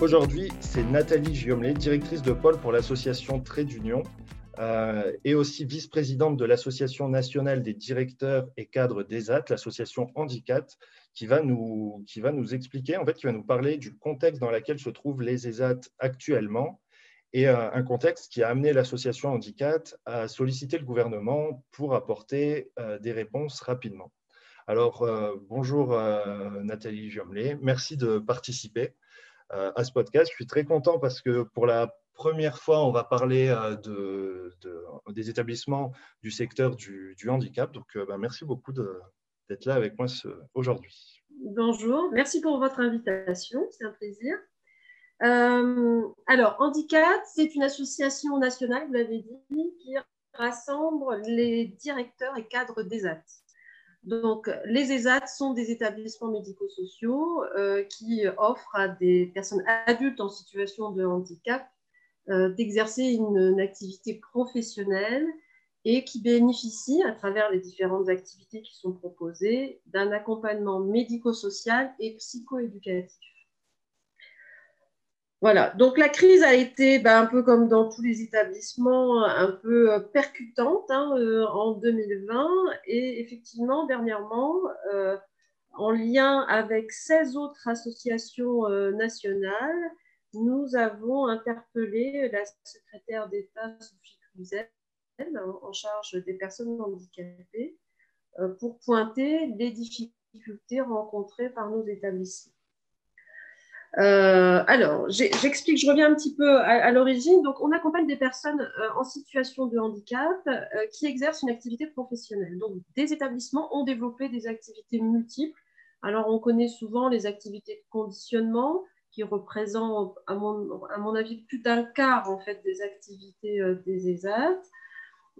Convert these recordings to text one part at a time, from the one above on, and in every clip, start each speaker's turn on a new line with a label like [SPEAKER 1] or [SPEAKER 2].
[SPEAKER 1] Aujourd'hui, c'est Nathalie Giomlet, directrice de pôle pour l'association Trait d'Union euh, et aussi vice-présidente de l'Association nationale des directeurs et cadres d'ESAT, l'association Handicap, qui va, nous, expliquer, en fait, qui va nous parler du contexte dans lequel se trouvent les ESAT actuellement et euh, un contexte qui a amené l'association Handicap à solliciter le gouvernement pour apporter euh, des réponses rapidement. Alors, bonjour Nathalie Giomlet, merci de participer. Euh, à ce podcast. Je suis très content parce que pour la première fois, on va parler euh, de, des établissements du secteur du, handicap. Donc, euh, bah, merci beaucoup d'être là avec moi aujourd'hui.
[SPEAKER 2] Bonjour, merci pour votre invitation, c'est un plaisir. alors, Handicap, c'est une association nationale, vous l'avez dit, qui rassemble les directeurs et cadres des AT. Donc, les ESAT sont des établissements médico-sociaux euh, qui offrent à des personnes adultes en situation de handicap euh, d'exercer une, activité professionnelle et qui bénéficient, à travers les différentes activités qui sont proposées, d'un accompagnement médico-social et psychoéducatif. Voilà, donc la crise a été ben, un peu comme dans tous les établissements, un peu euh, percutante hein, euh, en 2020 et effectivement, dernièrement, euh, en lien avec 16 autres associations nationales, nous avons interpellé la secrétaire d'État Sophie Cluzel en charge des personnes handicapées pour pointer les difficultés rencontrées par nos établissements. Euh, alors, j'explique, je reviens un petit peu à, l'origine. Donc, on accompagne des personnes euh, en situation de handicap euh, qui exercent une activité professionnelle. Donc, des établissements ont développé des activités multiples. Alors, on connaît souvent les activités de conditionnement qui représentent, à mon, avis, plus d'un quart en fait des activités des ESAT.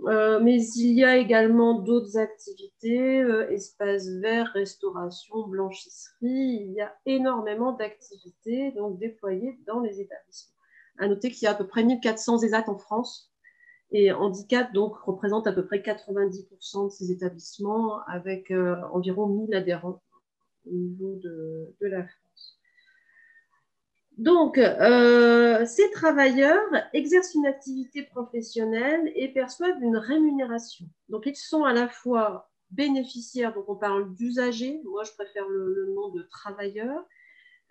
[SPEAKER 2] Euh, mais il y a également d'autres activités, euh, espaces verts, restauration, blanchisserie. Il y a énormément d'activités donc déployées dans les établissements. À noter qu'il y a à peu près 1400 ESAT en France et handicap donc représente à peu près 90% de ces établissements avec euh, environ 1000 adhérents au niveau de, de la France. Donc, euh, ces travailleurs exercent une activité professionnelle et perçoivent une rémunération. Donc, ils sont à la fois bénéficiaires, donc on parle d'usagers, moi je préfère le, nom de travailleurs.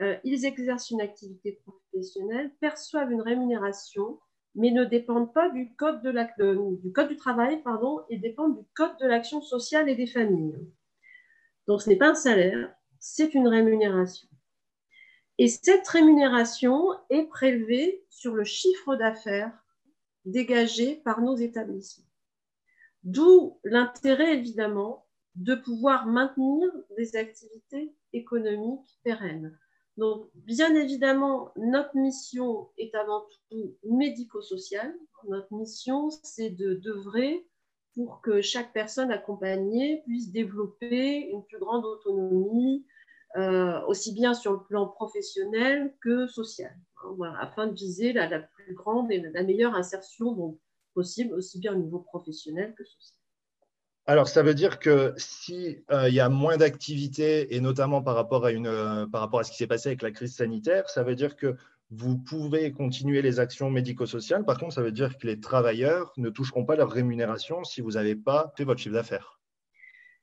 [SPEAKER 2] Euh, ils exercent une activité professionnelle, perçoivent une rémunération, mais ne dépendent pas du code, du, travail pardon, et dépendent du code de l'action sociale et des familles. Donc, ce n'est pas un salaire, c'est une rémunération. Et cette rémunération est prélevée sur le chiffre d'affaires dégagé par nos établissements. D'où l'intérêt, évidemment, de pouvoir maintenir des activités économiques pérennes. Donc, bien évidemment, notre mission est avant tout médico-sociale. Notre mission, c'est de d'œuvrer pour que chaque personne accompagnée puisse développer une plus grande autonomie, euh, aussi bien sur le plan professionnel que social, hein, afin de viser la, plus grande et la meilleure insertion possible, aussi bien au niveau professionnel que social.
[SPEAKER 1] Alors, ça veut dire que s'il euh, y a moins d'activités, et notamment par rapport, à une, euh, par rapport à ce qui s'est passé avec la crise sanitaire, ça veut dire que vous pouvez continuer les actions médico-sociales. Par contre, ça veut dire que les travailleurs ne toucheront pas leur rémunération si vous n'avez pas fait votre chiffre d'affaires.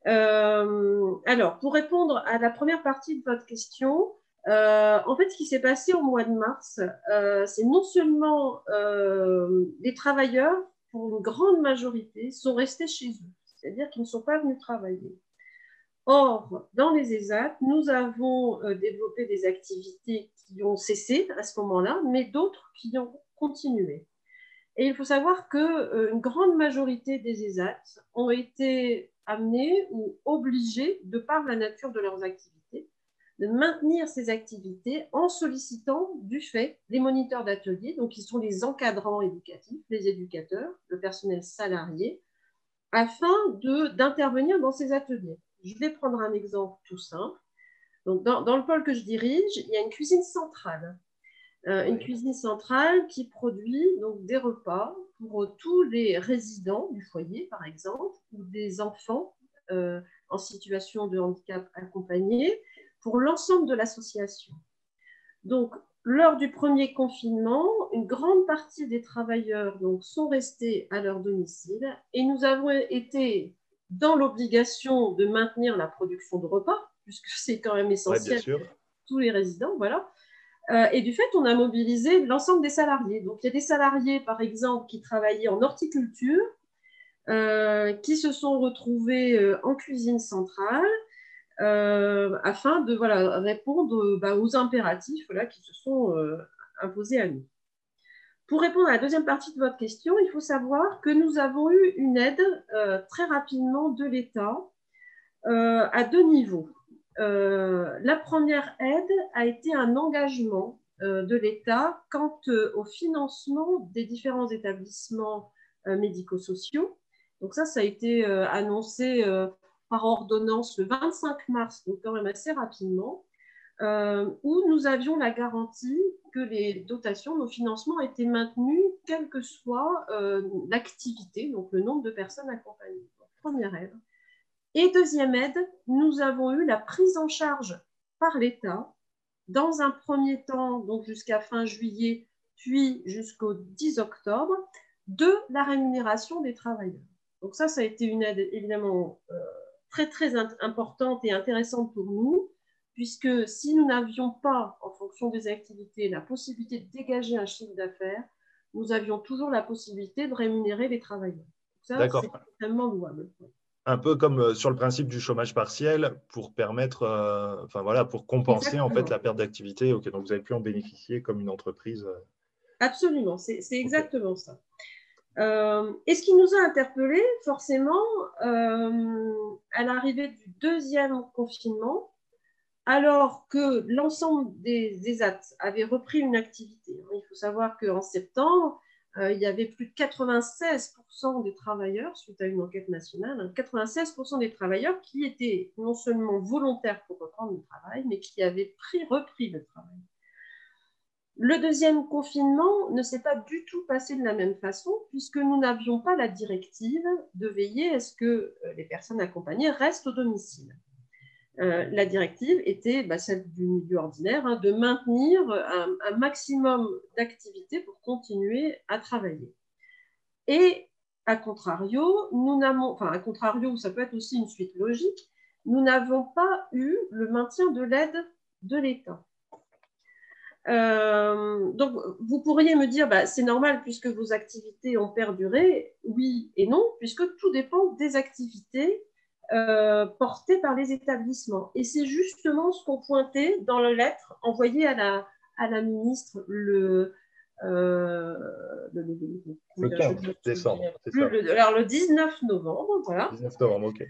[SPEAKER 2] Euh, alors, pour répondre à la première partie de votre question, euh, en fait, ce qui s'est passé au mois de mars, euh, c'est non seulement les travailleurs, pour une grande majorité, sont restés chez eux, c'est-à-dire qu'ils ne sont pas venus travailler. Or, dans les ESAT, nous avons développé des activités qui ont cessé à ce moment-là, mais d'autres qui ont continué. Et il faut savoir qu'une grande majorité des ESAT ont été amenés ou obligés, de par la nature de leurs activités, de maintenir ces activités en sollicitant du fait les moniteurs d'atelier, donc qui sont les encadrants éducatifs, les éducateurs, le personnel salarié, afin d'intervenir dans ces ateliers. Je vais prendre un exemple tout simple. Donc, dans, dans, le pôle que je dirige, il y a une cuisine centrale. Euh, une cuisine centrale qui produit donc, des repas pour tous les résidents du foyer, par exemple, ou des enfants euh, en situation de handicap accompagnés, pour l'ensemble de l'association. Donc, lors du premier confinement, une grande partie des travailleurs donc, sont restés à leur domicile et nous avons été dans l'obligation de maintenir la production de repas, puisque c'est quand même essentiel pour tous les résidents. Voilà. Euh, et du fait, on a mobilisé l'ensemble des salariés. Donc, il y a des salariés, par exemple, qui travaillaient en horticulture, euh, qui se sont retrouvés euh, en cuisine centrale afin de voilà, répondre bah, aux impératifs qui se sont imposés à nous. Pour répondre à la deuxième partie de votre question, il faut savoir que nous avons eu une aide très rapidement de l'État à deux niveaux. Euh, la première aide a été un engagement euh, de l'État quant euh, au financement des différents établissements médico-sociaux. Donc ça, ça a été annoncé par ordonnance le 25 mars, donc quand même assez rapidement, où nous avions la garantie que les dotations, nos financements étaient maintenus, quelle que soit l'activité, donc le nombre de personnes accompagnées. première aide. Et deuxième aide, nous avons eu la prise en charge par l'État, dans un premier temps, donc jusqu'à fin juillet, puis jusqu'au 10 octobre, de la rémunération des travailleurs. Donc ça, ça a été une aide évidemment euh, très très importante et intéressante pour nous, puisque si nous n'avions pas, en fonction des activités, la possibilité de dégager un chiffre d'affaires, nous avions toujours la possibilité de rémunérer les travailleurs. Ça, c'est extrêmement louable
[SPEAKER 1] un peu comme euh, sur le principe du chômage partiel pour permettre, euh, enfin voilà, pour compenser en fait la perte d'activité. Ok, donc vous avez pu en bénéficier comme une entreprise. Euh.
[SPEAKER 2] Absolument, c'est exactement ça. et ce qui nous a interpellés, forcément, à l'arrivée du deuxième confinement, alors que l'ensemble des ESAT avait repris une activité. Il faut savoir qu'en septembre, euh, il y avait plus de 96% des travailleurs, suite à une enquête nationale, 96% hein, des travailleurs qui étaient non seulement volontaires pour reprendre le travail, mais qui avaient pris, repris le travail. Le deuxième confinement ne s'est pas du tout passé de la même façon, puisque nous n'avions pas la directive de veiller à ce que euh, les personnes accompagnées restent au domicile. Euh, la directive était bah, celle du milieu ordinaire, hein, de maintenir un, maximum d'activité pour continuer à travailler. Et à contrario, nous n'avons, enfin à contrario, ça peut être aussi une suite logique, nous n'avons pas eu le maintien de l'aide de l'État. Euh, donc, vous pourriez me dire, bah, c'est normal puisque vos activités ont perduré. Oui et non, puisque tout dépend des activités euh, portée par les établissements. Et c'est justement ce qu'on pointait dans la lettre envoyée à la, à la ministre le,
[SPEAKER 1] euh, le, le, 15 décembre.
[SPEAKER 2] Le, alors le 19 novembre, voilà.
[SPEAKER 1] 19 novembre, ok.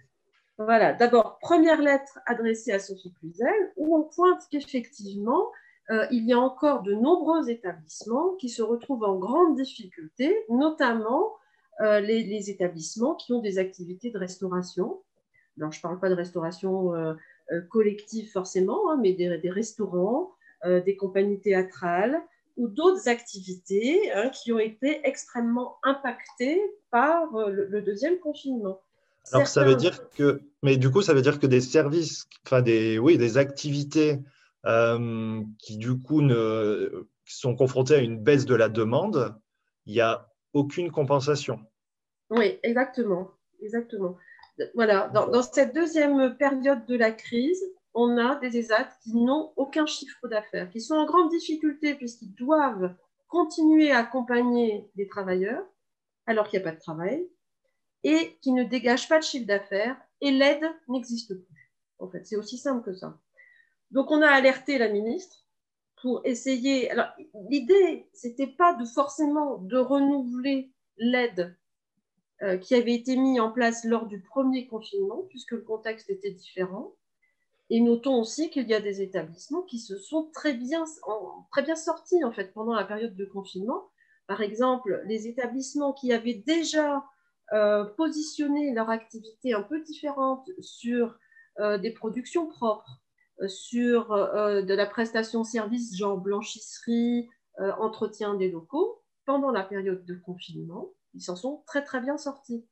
[SPEAKER 2] Voilà, d'abord, première lettre adressée à Sophie Cluzel, où on pointe qu'effectivement, euh, il y a encore de nombreux établissements qui se retrouvent en grande difficulté, notamment les, les, établissements qui ont des activités de restauration, alors, je ne parle pas de restauration euh, euh, collective forcément, hein, mais des, restaurants, euh, des compagnies théâtrales ou d'autres activités hein, qui ont été extrêmement impactées par le, deuxième confinement.
[SPEAKER 1] Alors, ça veut dire que, mais du coup, ça veut dire que des services, enfin des, oui, des activités qui du coup ne, sont confrontées à une baisse de la demande, il n'y a aucune compensation.
[SPEAKER 2] Oui, exactement, exactement voilà, dans, cette deuxième période de la crise, on a des ESAT qui n'ont aucun chiffre d'affaires, qui sont en grande difficulté puisqu'ils doivent continuer à accompagner des travailleurs alors qu'il n'y a pas de travail et qui ne dégagent pas de chiffre d'affaires et l'aide n'existe plus. En fait, c'est aussi simple que ça. Donc, on a alerté la ministre pour essayer. Alors, l'idée, c'était pas de forcément de renouveler l'aide qui avait été mis en place lors du premier confinement, puisque le contexte était différent. Et notons aussi qu'il y a des établissements qui se sont très bien, très bien sortis en fait pendant la période de confinement. Par exemple, les établissements qui avaient déjà euh, positionné leur activité un peu différente sur euh, des productions propres, euh, sur de la prestation service genre blanchisserie, entretien des locaux, pendant la période de confinement, ils s'en sont très très bien sortis.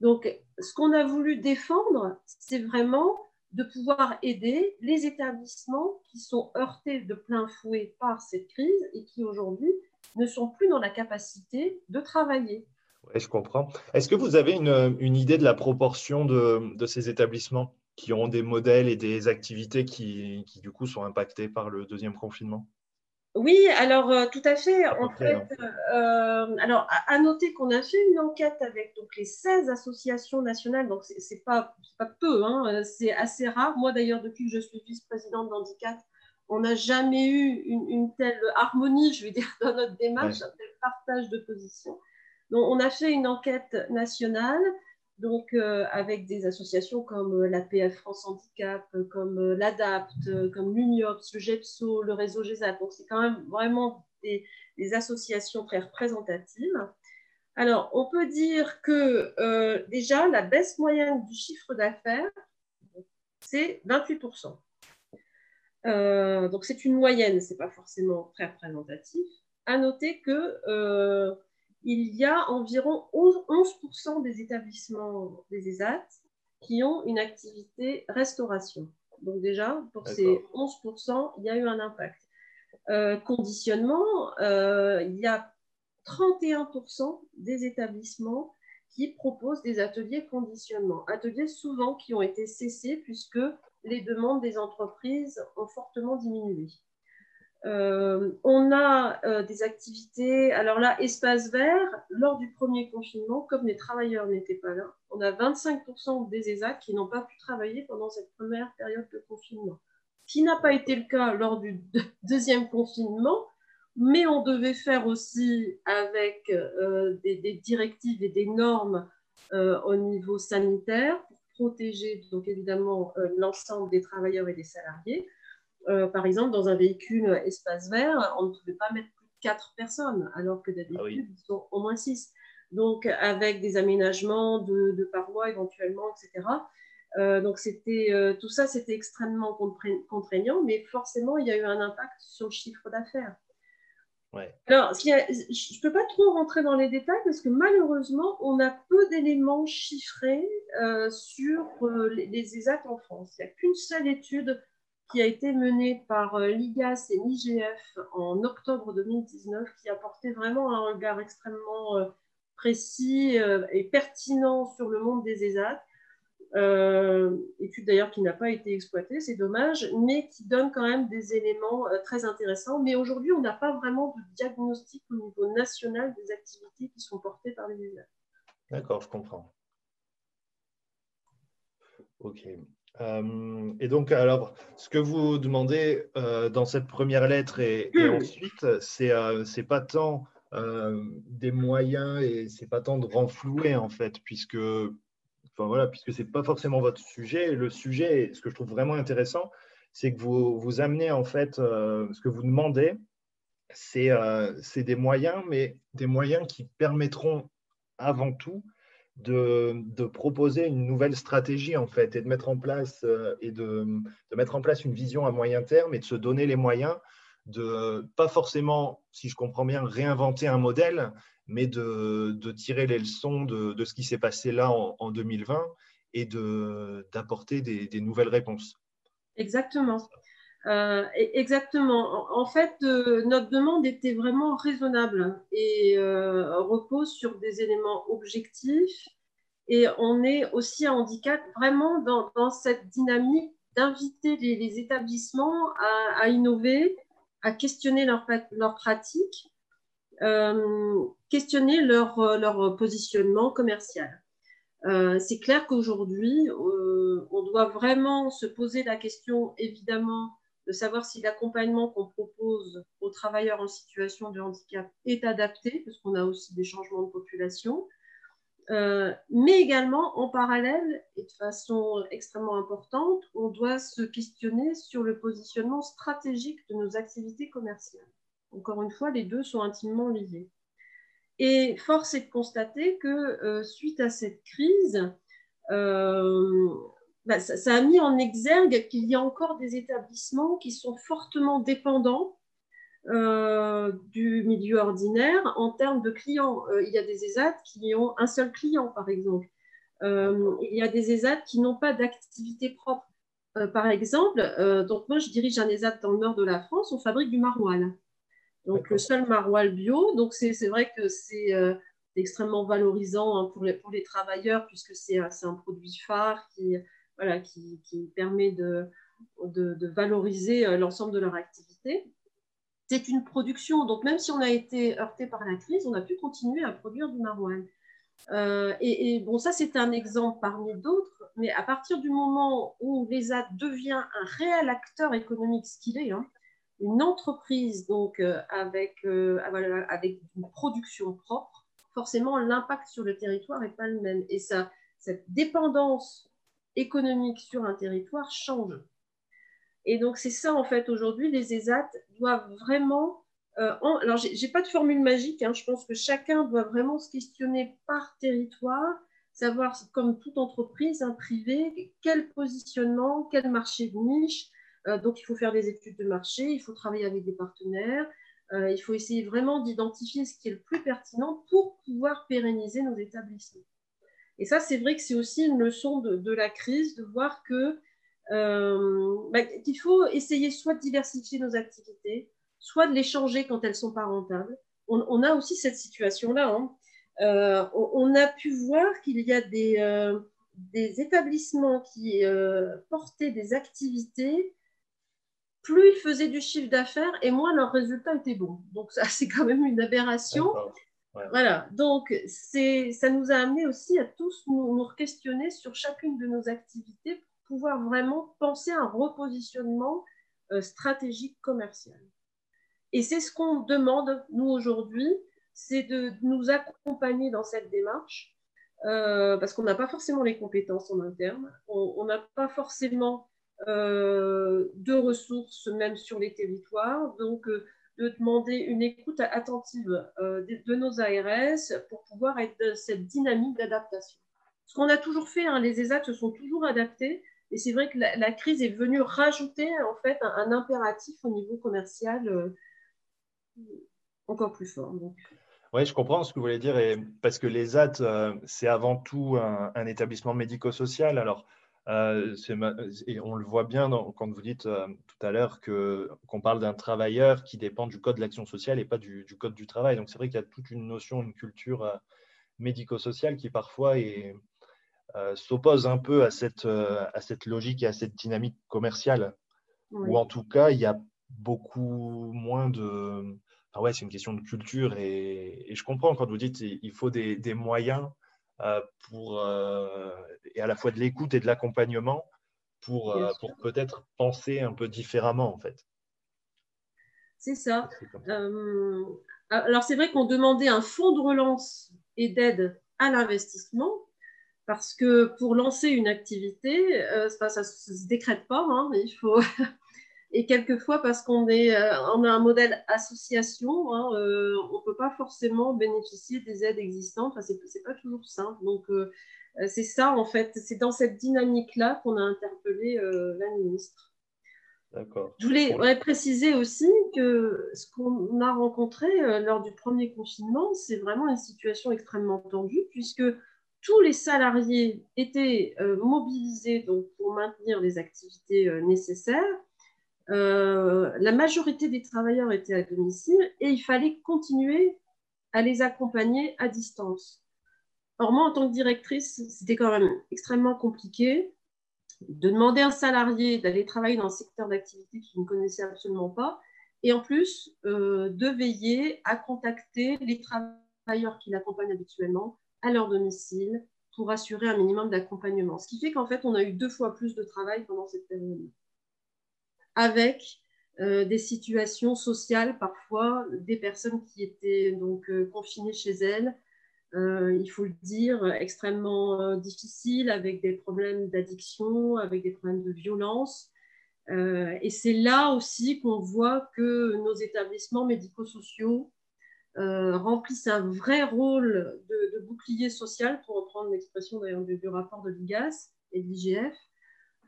[SPEAKER 2] Donc, ce qu'on a voulu défendre, c'est vraiment de pouvoir aider les établissements qui sont heurtés de plein fouet par cette crise et qui aujourd'hui ne sont plus dans la capacité de travailler.
[SPEAKER 1] Oui, je comprends. Est-ce que vous avez une, idée de la proportion de, ces établissements qui ont des modèles et des activités qui, qui, du coup, sont impactés par le deuxième confinement?
[SPEAKER 2] Oui, alors euh, tout à fait. En fait, hein. euh, alors à, noter qu'on a fait une enquête avec donc les 16 associations nationales, donc c'est pas pas peu, hein, euh, c'est assez rare. Moi d'ailleurs, depuis que je suis vice-présidente d'handicap, on n'a jamais eu une, telle harmonie, je vais dire, dans notre démarche, un tel partage de positions. Donc on a fait une enquête nationale donc euh, avec des associations comme euh, la PF France Handicap, euh, comme l'ADAPT, comme l'UNIOPS, le GEPSO, le réseau GESAT. Donc c'est quand même vraiment des, associations très représentatives. Alors on peut dire que déjà la baisse moyenne du chiffre d'affaires, c'est 28%. donc c'est une moyenne, ce n'est pas forcément très représentatif. À noter que il y a environ 11% des établissements des ESAT qui ont une activité restauration. Donc déjà, pour ces 11%, il y a eu un impact. Euh, conditionnement, euh, il y a 31% des établissements qui proposent des ateliers conditionnement. Ateliers souvent qui ont été cessés puisque les demandes des entreprises ont fortement diminué. Euh, on a euh, des activités, alors là, espace vert, lors du premier confinement, comme les travailleurs n'étaient pas là, on a 25% des ESAC qui n'ont pas pu travailler pendant cette première période de confinement. Qui n'a pas été le cas lors du deuxième confinement, mais on devait faire aussi avec euh, des, des, directives et des normes au niveau sanitaire pour protéger donc évidemment l'ensemble des travailleurs et des salariés. Euh, par exemple, dans un véhicule espace vert, on ne pouvait pas mettre plus de 4 personnes, alors que d'habitude, ah ils sont au moins 6. Donc, avec des aménagements de, parois éventuellement, etc. Euh, donc, c'était, euh, tout ça, c'était extrêmement contraignant, mais forcément, il y a eu un impact sur le chiffre d'affaires. Alors, je ne peux pas trop rentrer dans les détails parce que malheureusement, on a peu d'éléments chiffrés sur les, les ESAT en France. Il n'y a qu'une seule étude qui a été menée par euh, l'IGAS et l'IGF en octobre 2019, qui apportait vraiment un regard extrêmement euh, précis euh, et pertinent sur le monde des ESAT. étude d'ailleurs qui n'a pas été exploitée, c'est dommage, mais qui donne quand même des éléments très intéressants. Mais aujourd'hui, on n'a pas vraiment de diagnostic au niveau national des activités qui sont portées par les ESAT.
[SPEAKER 1] D'accord, je comprends. Ok. Euh, et donc, alors, ce que vous demandez euh, dans cette première lettre et, hmm. ensuite, c'est euh, c'est pas tant des moyens et c'est pas tant de renflouer en fait, puisque enfin voilà, puisque c'est pas forcément votre sujet. Le sujet, ce que je trouve vraiment intéressant, c'est que vous vous amenez en fait, ce que vous demandez, c'est des moyens, mais des moyens qui permettront avant tout de, proposer une nouvelle stratégie en fait et de mettre en place euh, et de, mettre en place une vision à moyen terme et de se donner les moyens de pas forcément, si je comprends bien, réinventer un modèle, mais de, tirer les leçons de, ce qui s'est passé là en, 2020 et d'apporter des, nouvelles réponses.
[SPEAKER 2] Exactement. Euh, e-, exactement. En fait, euh, notre demande était vraiment raisonnable et euh, repose sur des éléments objectifs. Et on est aussi à handicap vraiment dans, cette dynamique d'inviter les, établissements à, innover, à questionner leurs leur pratiques, questionner leur, positionnement commercial. C'est clair qu'aujourd'hui, on doit vraiment se poser la question, évidemment, de savoir si l'accompagnement qu'on propose aux travailleurs en situation de handicap est adapté, parce qu'on a aussi des changements de population. Euh, mais également, en parallèle, et de façon extrêmement importante, on doit se questionner sur le positionnement stratégique de nos activités commerciales. Encore une fois, les deux sont intimement liés. Et force est de constater que euh, suite à cette crise, euh, bah, ça, a mis en exergue qu'il y a encore des établissements qui sont fortement dépendants euh, du milieu ordinaire en termes de clients. il y a des ESAT qui ont un seul client, par exemple. il y a des ESAT qui n'ont pas d'activité propre. par exemple, donc moi je dirige un ESAT dans le nord de la France, on fabrique du maroilles donc le seul maroilles bio. Donc c'est vrai que c'est euh, extrêmement valorisant hein, pour, les, pour les travailleurs puisque c'est un produit phare qui, voilà, qui, qui permet de, de, valoriser euh, l'ensemble de leur activité. C'est une production, donc même si on a été heurté par la crise, on a pu continuer à produire du maroilles. Euh, et, bon, ça c'est un exemple parmi d'autres, mais à partir du moment où l'ESAT devient un réel acteur économique, ce qu'il est, hein, une entreprise donc euh, avec, euh, avec une production propre, forcément l'impact sur le territoire n'est pas le même. Et ça, cette dépendance économique sur un territoire change. Et donc c'est ça en fait aujourd'hui, les ESAT doivent vraiment... Euh, alors j'ai pas de formule magique, hein, je pense que chacun doit vraiment se questionner par territoire, savoir comme toute entreprise, un privé, quel positionnement, quel marché de niche, euh, donc, il faut faire des études de marché, il faut travailler avec des partenaires, euh, il faut essayer vraiment d'identifier ce qui est le plus pertinent pour pouvoir pérenniser nos établissements. Et ça, c'est vrai que c'est aussi une leçon de, la crise, de voir que euh, bah, qu'il faut essayer soit de diversifier nos activités, soit de les changer quand elles ne sont pas rentables. On, a aussi cette situation-là. Hein. on, a pu voir qu'il y a des, des établissements qui portaient des activités plus ils faisaient du chiffre d'affaires et moins leurs résultats étaient bons. Donc ça, c'est quand même une aberration. Voilà, donc ça nous a amené aussi à tous nous, nous questionner sur chacune de nos activités pour pouvoir vraiment penser à un repositionnement euh, stratégique commercial. Et c'est ce qu'on demande, nous, aujourd'hui, c'est de nous accompagner dans cette démarche, euh, parce qu'on n'a pas forcément les compétences en interne, on n'a pas forcément euh, de ressources même sur les territoires. Donc, de demander une écoute attentive euh, de, nos ARS pour pouvoir être cette dynamique d'adaptation. Ce qu'on a toujours fait, hein, les ESAT se sont toujours adaptés, et c'est vrai que la, crise est venue rajouter en fait un, impératif au niveau commercial encore plus fort.
[SPEAKER 1] Oui, je comprends ce que vous voulez dire, parce que les ESAT, c'est avant tout un, un établissement médico-social. Alors, euh, et on le voit bien quand vous dites euh, tout à l'heure qu'on parle d'un travailleur qui dépend du code de l'action sociale et pas du, code du travail. Donc c'est vrai qu'il y a toute une notion, une culture euh, médico-sociale qui parfois s'oppose un peu à cette, à cette logique et à cette dynamique commerciale. Ou en tout cas, il y a beaucoup moins de... Enfin ouais, c'est une question de culture et, je comprends quand vous dites qu'il faut des, des moyens pour, euh, et à la fois de l'écoute et de l'accompagnement pour, euh, pour peut-être penser un peu différemment en fait.
[SPEAKER 2] C'est ça. alors c'est vrai qu'on demandait un fonds de relance et d'aide à l'investissement parce que pour lancer une activité, ça ne se décrète pas, hein, il faut, et quelquefois, parce qu'on est, euh, on a un modèle association, hein, euh, on ne peut pas forcément bénéficier des aides existantes. Enfin, ce n'est pas toujours simple. Donc, euh, c'est ça, en fait. C'est dans cette dynamique-là qu'on a interpellé la ministre.
[SPEAKER 1] D'accord.
[SPEAKER 2] Je voulais préciser aussi que ce qu'on a rencontré lors du premier confinement, c'est vraiment une situation extrêmement tendue, puisque tous les salariés étaient mobilisés donc, pour maintenir les activités nécessaires euh, la majorité des travailleurs étaient à domicile et il fallait continuer à les accompagner à distance. Or, moi, en tant que directrice, c'était quand même extrêmement compliqué de demander à un salarié d'aller travailler dans un secteur d'activité qu'il ne connaissait absolument pas, et en plus euh, de veiller à contacter les travailleurs qui l'accompagnent habituellement à leur domicile pour assurer un minimum d'accompagnement. Ce qui fait qu'en fait, on a eu deux fois plus de travail pendant cette période avec euh, des situations sociales parfois, des personnes qui étaient donc euh, confinées chez elles, il faut le dire, extrêmement difficile, avec des problèmes d'addiction, avec des problèmes de violence. et c'est là aussi qu'on voit que nos établissements médico-sociaux remplissent un vrai rôle de, bouclier social, pour reprendre l'expression d'ailleurs du, du, rapport de l'IGAS et de l'IGF,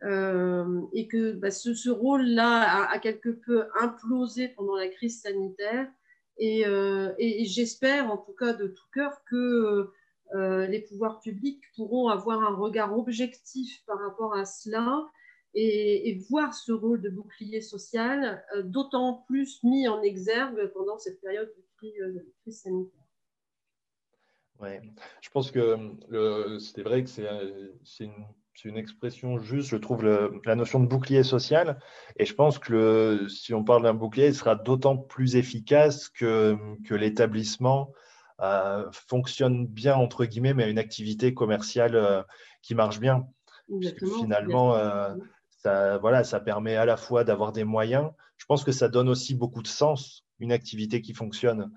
[SPEAKER 2] euh, et que bah, ce, rôle-là a, quelque peu implosé pendant la crise sanitaire. Euh, et, j'espère, en tout cas de tout cœur, que euh, les pouvoirs publics pourront avoir un regard objectif par rapport à cela et, voir ce rôle de bouclier social d'autant plus mis en exergue pendant cette période de crise, sanitaire.
[SPEAKER 1] Ouais. Je pense que c'est vrai que c'est une c'est une expression juste, je trouve, la notion de bouclier social. Et je pense que si on parle d'un bouclier, il sera d'autant plus efficace que, que l'établissement euh, fonctionne bien, entre guillemets, mais a une activité commerciale euh, qui marche bien. finalement, euh, ça, voilà, ça permet à la fois d'avoir des moyens. Je pense que ça donne aussi beaucoup de sens, une activité qui fonctionne.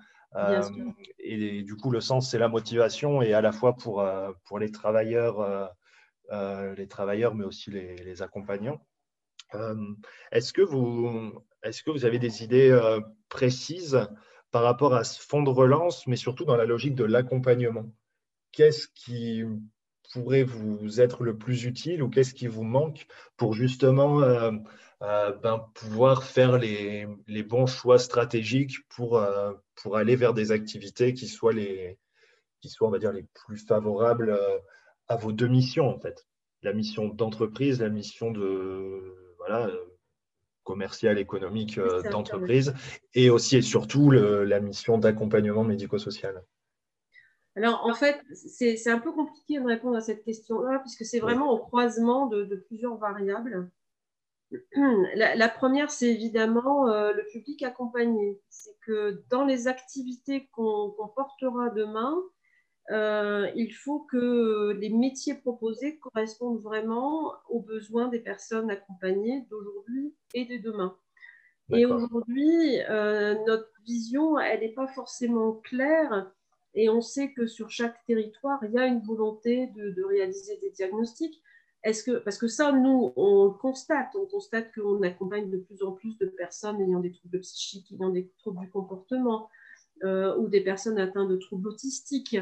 [SPEAKER 1] et du coup, le sens, c'est la motivation, et à la fois pour, pour les travailleurs les travailleurs, mais aussi les, accompagnants. Euh, est-ce que, vous, est que vous avez des idées euh, précises par rapport à ce fonds de relance, mais surtout dans la logique de l'accompagnement? Qu'est-ce qui pourrait vous être le plus utile ou qu'est-ce qui vous manque pour justement ben, pouvoir faire les, les, bons choix stratégiques pour, pour aller vers des activités qui soient les, qui soient, on va dire, les plus favorables à vos deux missions, en fait. La mission d'entreprise, la mission de voilà, commerciale, économique euh, d'entreprise, et aussi et surtout la mission d'accompagnement médico-social.
[SPEAKER 2] Alors, en fait, c'est un peu compliqué de répondre à cette question-là, puisque c'est vraiment au croisement de, plusieurs variables. La, première, c'est évidemment euh, le public accompagné. C'est que dans les activités qu'on portera demain, euh, il faut que les métiers proposés correspondent vraiment aux besoins des personnes accompagnées d'aujourd'hui et de demain. Et aujourd'hui, euh, notre vision, elle n'est pas forcément claire et on sait que sur chaque territoire, il y a une volonté de, réaliser des diagnostics. Est-ce que, parce que ça, nous, on constate, on constate qu'on accompagne de plus en plus de personnes ayant des troubles psychiques, ayant des troubles du comportement, euh, ou des personnes atteintes de troubles autistiques.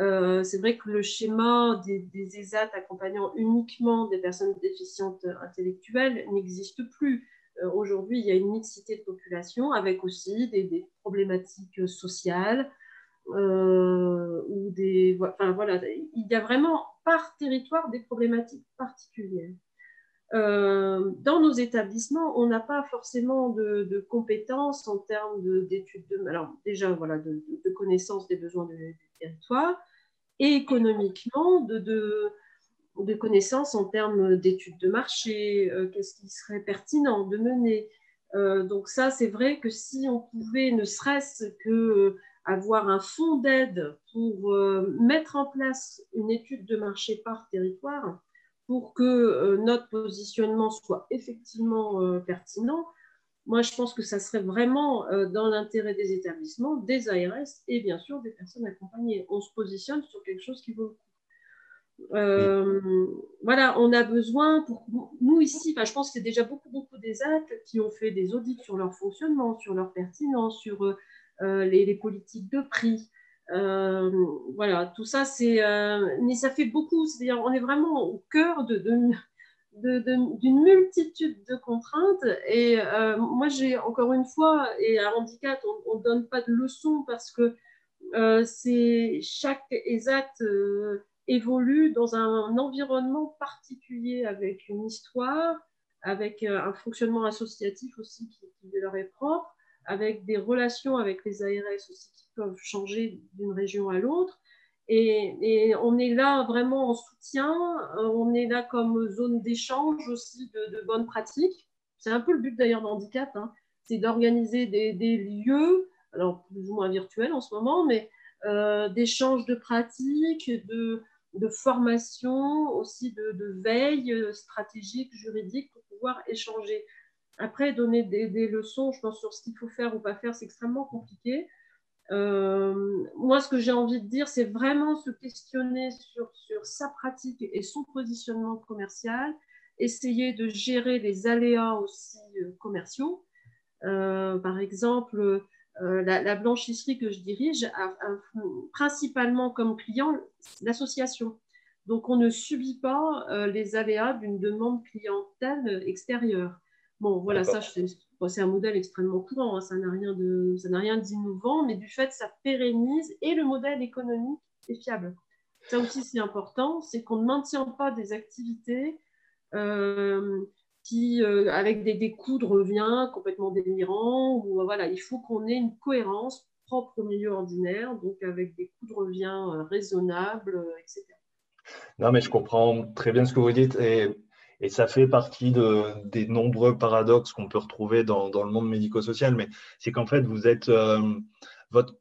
[SPEAKER 2] Euh, c'est vrai que le schéma des, des, ESAT accompagnant uniquement des personnes déficientes intellectuelles n'existe plus. Euh, aujourd'hui, il y a une mixité de population avec aussi des, problématiques sociales euh, ou des. Enfin, voilà, il y a vraiment par territoire des problématiques particulières. Dans nos établissements, on n'a pas forcément de, compétences en termes d'études de, alors déjà voilà de, connaissances des besoins du territoire et économiquement de, connaissances en termes d'études de marché, euh, qu'est-ce qui serait pertinent de mener. Euh, donc ça, c'est vrai que si on pouvait, ne serait-ce que euh, avoir un fonds d'aide pour mettre en place une étude de marché par territoire, pour que notre positionnement soit effectivement pertinent, moi, je pense que ça serait vraiment euh, dans l'intérêt des établissements, des ARS et bien sûr des personnes accompagnées. On se positionne sur quelque chose qui vaut euh, voilà, on a besoin pour nous ici, je pense qu'il y a déjà beaucoup, beaucoup des actes qui ont fait des audits sur leur fonctionnement, sur leur pertinence, sur euh, les, politiques de prix. Voilà, tout ça, c'est. mais ça fait beaucoup, c'est-à-dire, on est vraiment au cœur de, d'une multitude de contraintes. Et euh, moi, j'ai encore une fois, et à handicap, on ne donne pas de leçons parce que euh, c'est chaque ESAT euh, évolue dans un, environnement particulier avec une histoire, avec un fonctionnement associatif aussi qui, qui, leur est propre, avec des relations avec les ARS aussi qui peuvent changer d'une région à l'autre. Et, on est là vraiment en soutien, euh, on est là comme zone d'échange aussi de, bonnes pratiques. C'est un peu le but d'ailleurs d'Handicap, hein. c'est d'organiser des, lieux, alors plus ou moins virtuels en ce moment, mais euh, d'échange de pratiques, de, formation, aussi de, veille euh, stratégique, juridique pour pouvoir échanger. Après, donner des, leçons, je pense, sur ce qu'il faut faire ou pas faire, c'est extrêmement compliqué. moi, ce que j'ai envie de dire, c'est vraiment se questionner sur, sa pratique et son positionnement commercial, essayer de gérer les aléas aussi commerciaux. par exemple, la, blanchisserie que je dirige a principalement comme client l'association. Donc, on ne subit pas euh, les aléas d'une demande clientèle extérieure. Bon, voilà, ça, c'est un modèle extrêmement courant, hein, ça n'a rien d'innovant, mais du fait, ça pérennise et le modèle économique est fiable. Ça aussi, c'est important, c'est qu'on ne maintient pas des activités euh, qui, euh, avec des, des, coûts de revient complètement délirants. Ou, voilà, il faut qu'on ait une cohérence propre au milieu ordinaire, donc avec des coûts de revient raisonnables, etc.
[SPEAKER 1] Non, mais je comprends très bien ce que vous dites et, et ça fait partie de, des nombreux paradoxes qu'on peut retrouver dans, dans le monde médico-social. Mais c'est qu'en fait, vous êtes euh, votre,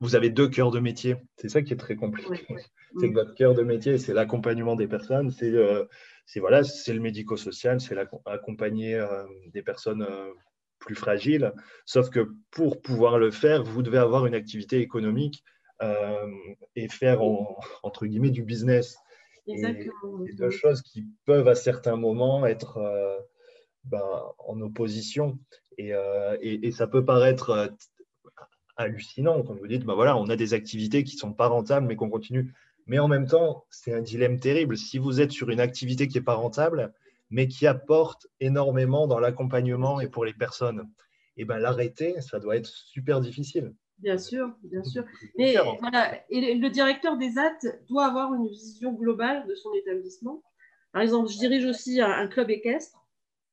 [SPEAKER 1] vous avez deux cœurs de métier. C'est ça qui est très compliqué. C'est que votre cœur de métier, c'est l'accompagnement des personnes. C'est euh, voilà, c'est le médico-social, c'est accompagner euh, des personnes plus fragiles. Sauf que pour pouvoir le faire, vous devez avoir une activité économique et faire entre guillemets du business.
[SPEAKER 2] Exactement.
[SPEAKER 1] Et, deux choses qui peuvent à certains moments être euh, ben, en opposition. Euh, et, et, ça peut paraître euh, hallucinant quand vous dites, ben voilà, on a des activités qui ne sont pas rentables mais qu'on continue. Mais en même temps, c'est un dilemme terrible. Si vous êtes sur une activité qui n'est pas rentable, mais qui apporte énormément dans l'accompagnement et pour les personnes, et eh ben l'arrêter, ça doit être super difficile.
[SPEAKER 2] Bien sûr, bien sûr. Mais voilà, et le directeur des AT doit avoir une vision globale de son établissement. Par exemple, je dirige aussi un, club équestre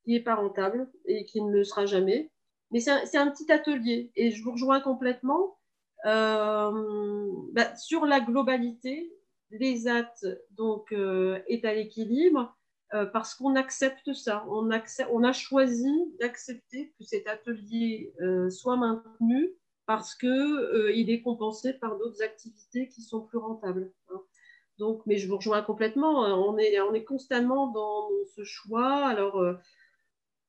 [SPEAKER 2] qui n'est pas rentable et qui ne le sera jamais. Mais c'est un, petit atelier et je vous rejoins complètement. Euh, bah, sur la globalité, les AT donc, euh, est à l'équilibre euh, parce qu'on accepte ça. On, accepte, on a choisi d'accepter que cet atelier soit maintenu parce qu'il euh, est compensé par d'autres activités qui sont plus rentables. Hein. Donc, mais je vous rejoins complètement. Hein. On est, on est constamment dans ce choix. Alors, euh,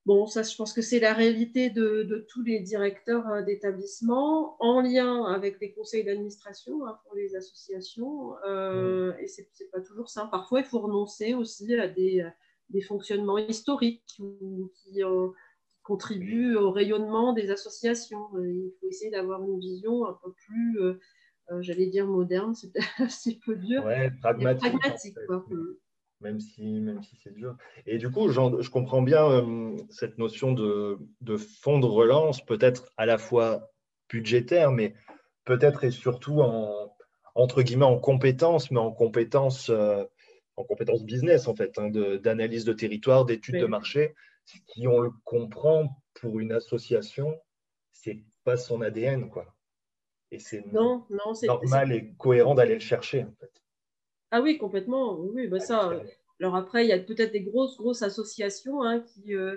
[SPEAKER 2] bon, ça, je pense que c'est la réalité de, tous les directeurs euh, d'établissement en lien avec les conseils d'administration hein, pour les associations. Euh, et c'est pas toujours ça. Parfois, il faut renoncer aussi à des, fonctionnements historiques qui, contribue au rayonnement des associations. Euh, il faut essayer d'avoir une vision un peu plus, euh, euh, j'allais dire moderne, c'est petit peu dur.
[SPEAKER 1] Ouais, pragmatique. Mm. Même si, même si c'est dur. Et du coup, je comprends bien cette notion de, de fonds de relance, peut-être à la fois budgétaire, mais peut-être et surtout en, entre guillemets en compétences, mais en compétences, en compétences business en fait, hein, d'analyse de, territoire, d'études de marché qui, on le comprend, pour une association, c'est pas son ADN, quoi. Et c'est normal et cohérent d'aller le chercher, en fait.
[SPEAKER 2] Ah oui, complètement. Oui, bah ça. Alors après, il y a peut-être des grosses, grosses associations hein, qui, euh,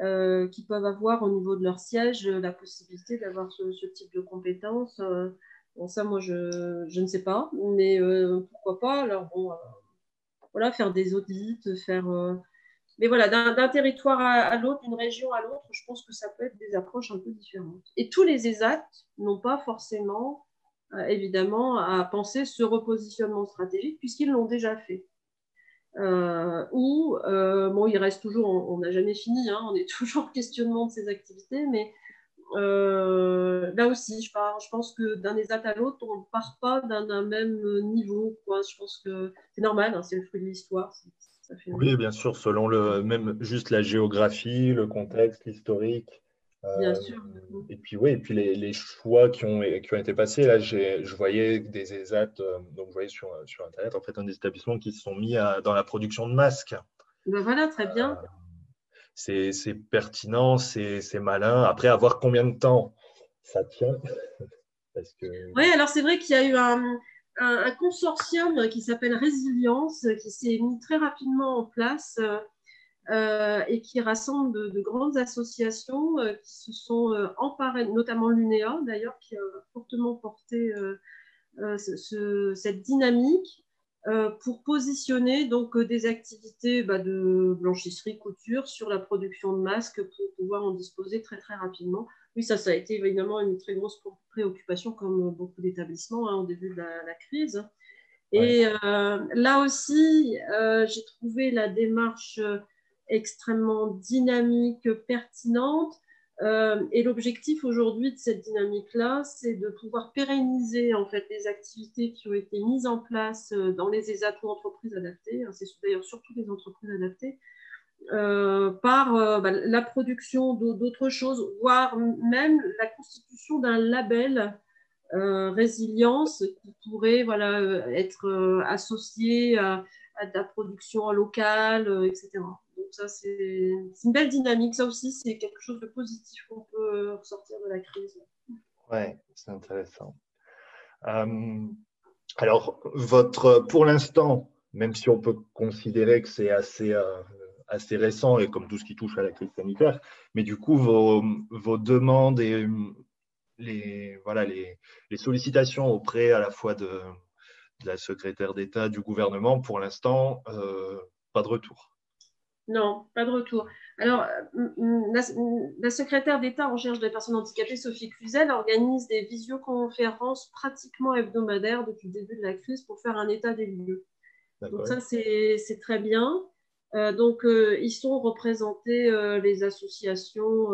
[SPEAKER 2] euh, qui peuvent avoir au niveau de leur siège la possibilité d'avoir ce, type de compétences. Euh, bon, ça, moi, je, je, ne sais pas, mais pourquoi pas. Alors, bon, voilà, faire des audits, faire mais voilà, d'un territoire à, l'autre, d'une région à l'autre, je pense que ça peut être des approches un peu différentes. Et tous les ESAT n'ont pas forcément, euh, évidemment, à penser ce repositionnement stratégique, puisqu'ils l'ont déjà fait. Euh, ou, euh, bon, il reste toujours, on n'a jamais fini, hein, on est toujours en questionnement de ces activités, mais là aussi, je, je pense que d'un ESAT à l'autre, on ne part pas d'un même niveau. Quoi. Je pense que c'est normal, hein, c'est le fruit de l'histoire,
[SPEAKER 1] oui, bien sûr, selon le même juste la géographie, le contexte, l'historique.
[SPEAKER 2] Bien euh, sûr.
[SPEAKER 1] Et puis oui, et puis les, les, choix qui ont, qui ont été passés, là, je voyais des ESAT, euh, donc je voyais sur, sur Internet, en fait, un des établissements qui se sont mis dans la production de masques.
[SPEAKER 2] Ben voilà, très bien.
[SPEAKER 1] Euh, c'est pertinent, c'est malin. Après, à voir combien de temps ça tient.
[SPEAKER 2] Parce que... Oui, alors c'est vrai qu'il y a eu un, un, consortium qui s'appelle Résilience, qui s'est mis très rapidement en place euh, et qui rassemble de, grandes associations euh, qui se sont euh, emparées, notamment l'UNEA d'ailleurs, qui a fortement porté cette dynamique pour positionner des activités bah, de blanchisserie, couture sur la production de masques pour pouvoir en disposer très très rapidement oui, ça, ça a été évidemment une très grosse préoccupation, comme beaucoup d'établissements hein, au début de la, crise. Et là aussi, j'ai trouvé la démarche extrêmement dynamique, pertinente. Euh, et l'objectif aujourd'hui de cette dynamique-là, c'est de pouvoir pérenniser en fait les activités qui ont été mises en place euh, dans les ESAT ou entreprises adaptées. Hein, c'est d'ailleurs surtout les entreprises adaptées. Euh, par bah, la production d'autres choses, voire même la constitution d'un label résilience qui pourrait voilà, être associé à, la production locale, etc ça, c'est une belle dynamique. Ça aussi, c'est quelque chose de positif qu'on peut ressortir de la crise.
[SPEAKER 1] Ouais, c'est intéressant. Euh, alors, votre, pour l'instant, même si on peut considérer que c'est assez, euh, assez récent et comme tout ce qui touche à la crise sanitaire, mais du coup, vos, vos demandes et les, voilà, les, les, sollicitations auprès à la fois de, de la secrétaire d'État, du gouvernement, pour l'instant, euh, pas de retour.
[SPEAKER 2] Non, pas de retour. Alors, la, la secrétaire d'État en charge des personnes handicapées, Sophie Cluzel, organise des visioconférences pratiquement hebdomadaires depuis le début de la crise pour faire un état des lieux. Donc ça, c'est très bien. Euh, donc, euh, ils sont représentés euh, les associations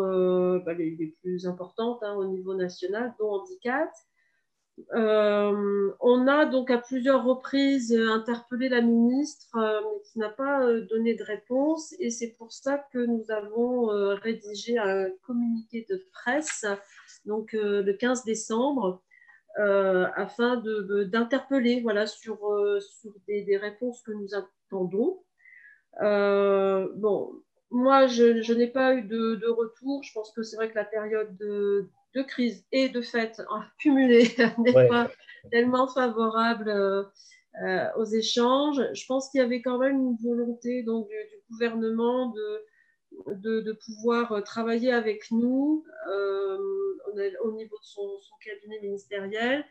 [SPEAKER 2] bah, les, plus importantes hein, au niveau national, dont Handicap, on a donc à plusieurs reprises interpellé la ministre, mais qui n'a pas donné de réponse. Et c'est pour ça que nous avons rédigé un communiqué de presse, donc le 15 décembre, afin d'interpeller voilà, sur des, réponses que nous attendons. Bon, moi, je, n'ai pas eu de, de, retour. Je pense que c'est vrai que la période de, de crise et de fait cumulé n'est pas tellement favorable euh, euh, aux échanges. Je pense qu'il y avait quand même une volonté donc, du, gouvernement de, de, pouvoir euh, travailler avec nous au niveau de son, cabinet ministériel.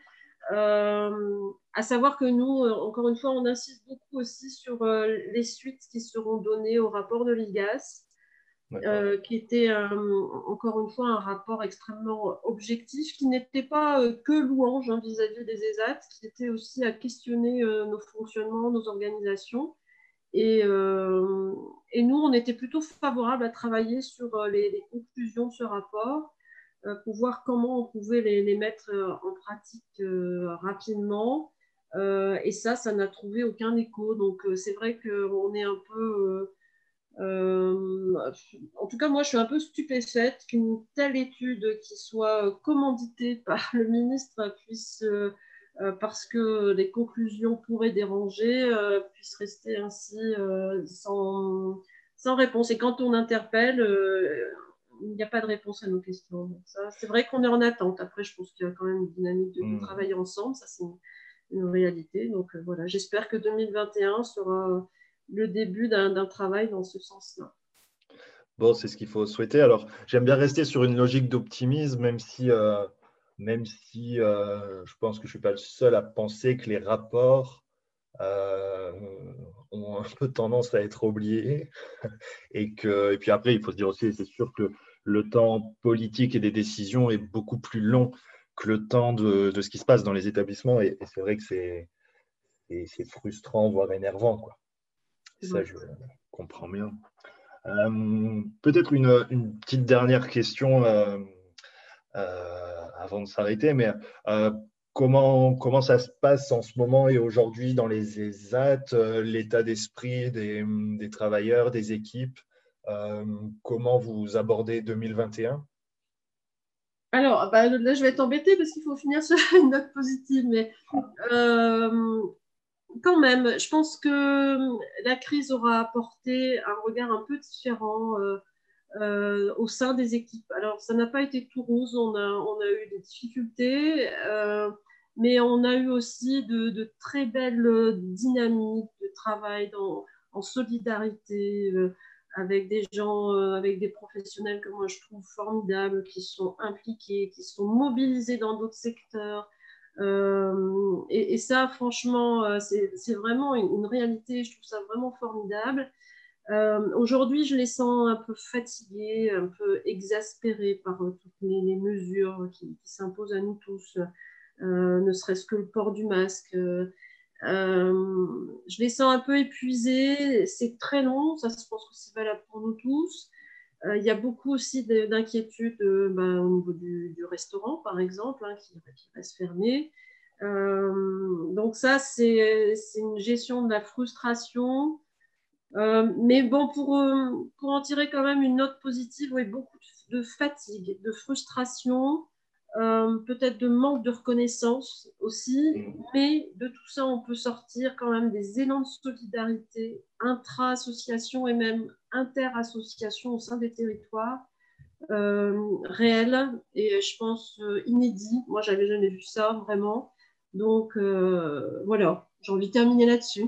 [SPEAKER 2] À savoir que nous, encore une fois, on insiste beaucoup aussi sur les suites qui seront données au rapport de l'IGAS. Euh, qui était encore une fois un rapport extrêmement objectif, qui n'était pas euh, que louange hein, vis-à-vis des ESAT, qui était aussi à questionner euh, nos fonctionnements, nos organisations. Et, et, nous, on était plutôt favorable à travailler sur les, conclusions de ce rapport pour voir comment on pouvait les, mettre en pratique rapidement. et ça, ça n'a trouvé aucun écho. Donc, c'est vrai qu'on est un peu euh, en tout cas, moi, je suis un peu stupéfaite qu'une telle étude qui soit commanditée par le ministre puisse, euh, euh, parce que les conclusions pourraient déranger, puisse rester ainsi sans, sans, réponse. Et quand on interpelle, il n'y a pas de réponse à nos questions. C'est vrai qu'on est en attente. Après, je pense qu'il y a quand même une dynamique de, mmh. travailler ensemble. Ça, c'est une, une, réalité. Donc voilà, j'espère que 2021 sera le début d'un travail dans ce sens-là.
[SPEAKER 1] Bon, c'est ce qu'il faut souhaiter. Alors, j'aime bien rester sur une logique d'optimisme, même si, euh, même si euh, je pense que je ne suis pas le seul à penser que les rapports euh, ont un peu tendance à être oubliés. Et, que, et puis après, il faut se dire aussi, c'est sûr que le temps politique et des décisions est beaucoup plus long que le temps de, de ce qui se passe dans les établissements. Et, et c'est vrai que c'est frustrant, voire énervant. Quoi. Ça, je comprends bien. Euh, peut-être une, petite dernière question euh, euh, avant de s'arrêter, mais comment, comment ça se passe en ce moment et aujourd'hui dans les ESAT, l'état d'esprit des, des, travailleurs, des équipes? Comment vous abordez 2021
[SPEAKER 2] alors, bah, là, je vais être embêtée parce qu'il faut finir sur une note positive, mais quand même, je pense que euh, la crise aura apporté un regard un peu différent euh, euh, au sein des équipes. Alors, ça n'a pas été tout rose, on a, eu des difficultés, mais on a eu aussi de, très belles dynamiques de travail en solidarité avec des gens, avec des professionnels que moi je trouve formidables, qui sont impliqués, qui sont mobilisés dans d'autres secteurs. Euh, et, ça, franchement, euh, c'est vraiment une, réalité. Je trouve ça vraiment formidable. Aujourd'hui, je les sens un peu fatigués, un peu exaspérés par toutes les, mesures qui, s'imposent à nous tous, ne serait-ce que le port du masque. Je les sens un peu épuisés, c'est très long, ça je pense que c'est valable pour nous tous. Euh, il y a beaucoup aussi d'inquiétudes euh, ben, au niveau du, restaurant, par exemple, hein, qui, reste fermé. Euh, donc ça, c'est une gestion de la frustration. mais bon, pour, pour en tirer quand même une note positive, oui, beaucoup de fatigue, de frustration, euh, peut-être de manque de reconnaissance aussi, mm. mais de tout ça, on peut sortir quand même des élans de solidarité intra-association et même inter-association au sein des territoires euh, réels et je pense euh, inédits. Moi, j'avais jamais vu ça vraiment. Donc voilà, j'ai envie de terminer là-dessus.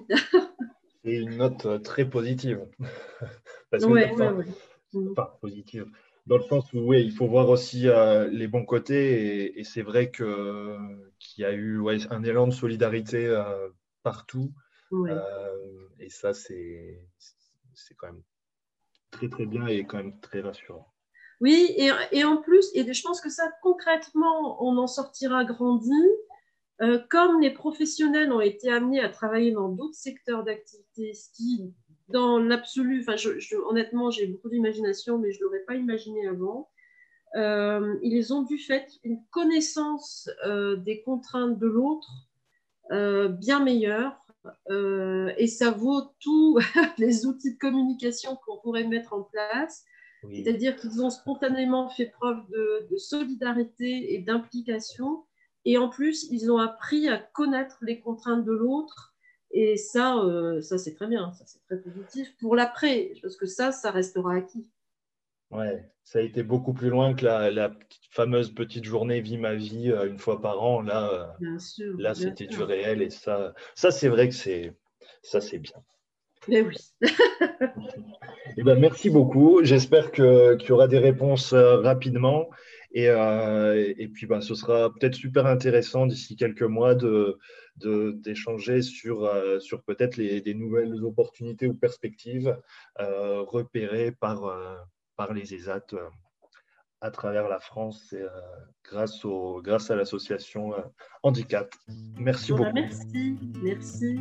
[SPEAKER 1] C'est une note très positive.
[SPEAKER 2] Parce que,
[SPEAKER 1] mm. positive dans le sens où oui, il faut voir aussi euh, les bons côtés et, c'est vrai que qu'il y a eu un élan de solidarité euh, partout euh, et ça c'est c'est quand même très très bien et quand même très rassurant.
[SPEAKER 2] Oui, et, et, en plus, et je pense que ça concrètement, on en sortira grandi. comme les professionnels ont été amenés à travailler dans d'autres secteurs d'activité, ce qui dans l'absolu, enfin, je, honnêtement, j'ai beaucoup d'imagination, mais je ne l'aurais pas imaginé avant. Euh, ils ont du fait une connaissance euh, des contraintes de l'autre euh, bien meilleure. et ça vaut tous les outils de communication qu'on pourrait mettre en place. C'est-à-dire qu'ils ont spontanément fait preuve de, de solidarité et d'implication. Et en plus, ils ont appris à connaître les contraintes de l'autre et ça, euh, ça c'est très bien, ça c'est très positif pour l'après, parce que ça, ça restera acquis.
[SPEAKER 1] Ouais, ça a été beaucoup plus loin que la, fameuse petite journée Vie ma vie euh, une fois par an. Là, euh, là c'était du réel et ça, ça c'est vrai que c'est ça c'est bien.
[SPEAKER 2] Mais oui.
[SPEAKER 1] eh ben, merci beaucoup. J'espère qu'il y aura des réponses rapidement. Et, et puis, ben, ce sera peut-être super intéressant d'ici quelques mois de, d'échanger sur, euh, sur peut-être des nouvelles opportunités ou perspectives euh, repérées par, euh, par les ESAT à travers la France grâce, au, grâce à l'association Handicap. Merci beaucoup.
[SPEAKER 2] Merci, merci.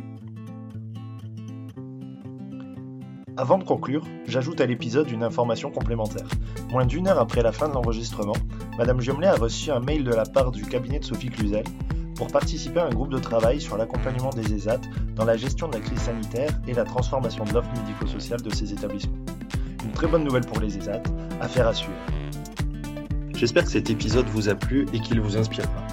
[SPEAKER 1] Avant de conclure, j'ajoute à l'épisode une information complémentaire. Moins d'une heure après la fin de l'enregistrement, Madame Giomlet a reçu un mail de la part du cabinet de Sophie Cluzel pour participer à un groupe de travail sur l'accompagnement des ESAT dans la gestion de la crise sanitaire et la transformation de l'offre médico-sociale de ces établissements. Une très bonne nouvelle pour les ESAT, affaire à suivre. J'espère que cet épisode vous a plu et qu'il vous inspirera.